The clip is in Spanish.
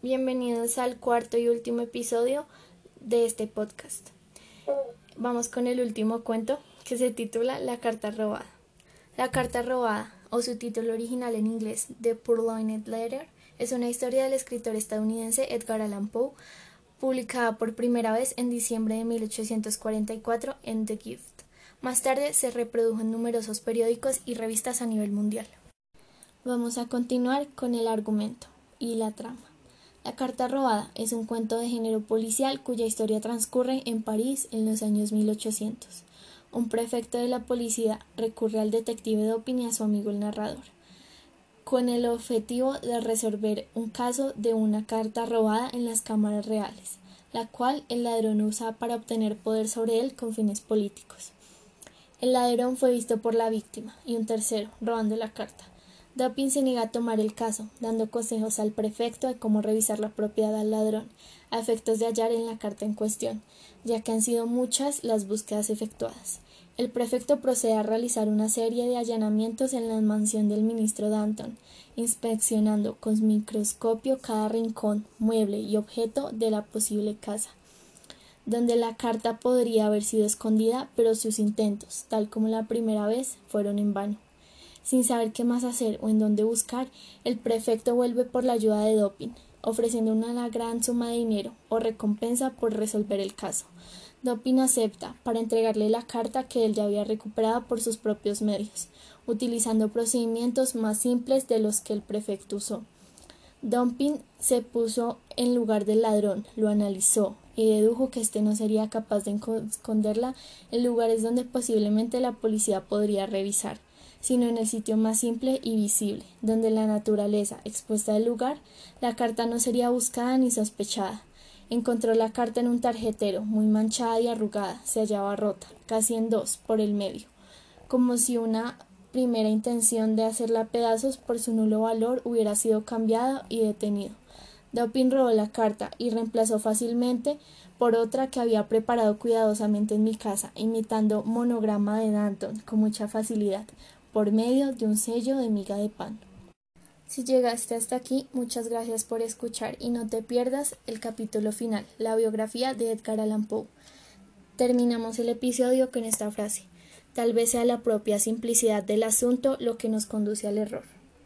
Bienvenidos al cuarto y último episodio de este podcast. Vamos con el último cuento que se titula La carta robada. La carta robada, o su título original en inglés, The Purloined Letter, es una historia del escritor estadounidense Edgar Allan Poe, publicada por primera vez en diciembre de 1844 en The Gift. Más tarde se reprodujo en numerosos periódicos y revistas a nivel mundial. Vamos a continuar con el argumento y la trama. La carta robada es un cuento de género policial cuya historia transcurre en París en los años 1800. Un prefecto de la policía recurre al detective Dopin y a su amigo el narrador, con el objetivo de resolver un caso de una carta robada en las cámaras reales, la cual el ladrón usa para obtener poder sobre él con fines políticos. El ladrón fue visto por la víctima y un tercero robando la carta. Dopin se niega a tomar el caso, dando consejos al prefecto de cómo revisar la propiedad del ladrón, a efectos de hallar en la carta en cuestión, ya que han sido muchas las búsquedas efectuadas. El prefecto procede a realizar una serie de allanamientos en la mansión del ministro Danton, inspeccionando con microscopio cada rincón, mueble y objeto de la posible casa, donde la carta podría haber sido escondida, pero sus intentos, tal como la primera vez, fueron en vano. Sin saber qué más hacer o en dónde buscar, el prefecto vuelve por la ayuda de Dopin, ofreciendo una gran suma de dinero o recompensa por resolver el caso. Dopin acepta para entregarle la carta que él ya había recuperado por sus propios medios, utilizando procedimientos más simples de los que el prefecto usó. Dopin se puso en lugar del ladrón, lo analizó y dedujo que éste no sería capaz de esconderla en lugares donde posiblemente la policía podría revisar sino en el sitio más simple y visible, donde la naturaleza expuesta del lugar, la carta no sería buscada ni sospechada. Encontró la carta en un tarjetero, muy manchada y arrugada, se hallaba rota, casi en dos, por el medio, como si una primera intención de hacerla pedazos por su nulo valor hubiera sido cambiada y detenido. Dopin robó la carta y reemplazó fácilmente por otra que había preparado cuidadosamente en mi casa, imitando monograma de Danton con mucha facilidad, por medio de un sello de miga de pan. Si llegaste hasta aquí, muchas gracias por escuchar y no te pierdas el capítulo final, la biografía de Edgar Allan Poe. Terminamos el episodio con esta frase. Tal vez sea la propia simplicidad del asunto lo que nos conduce al error.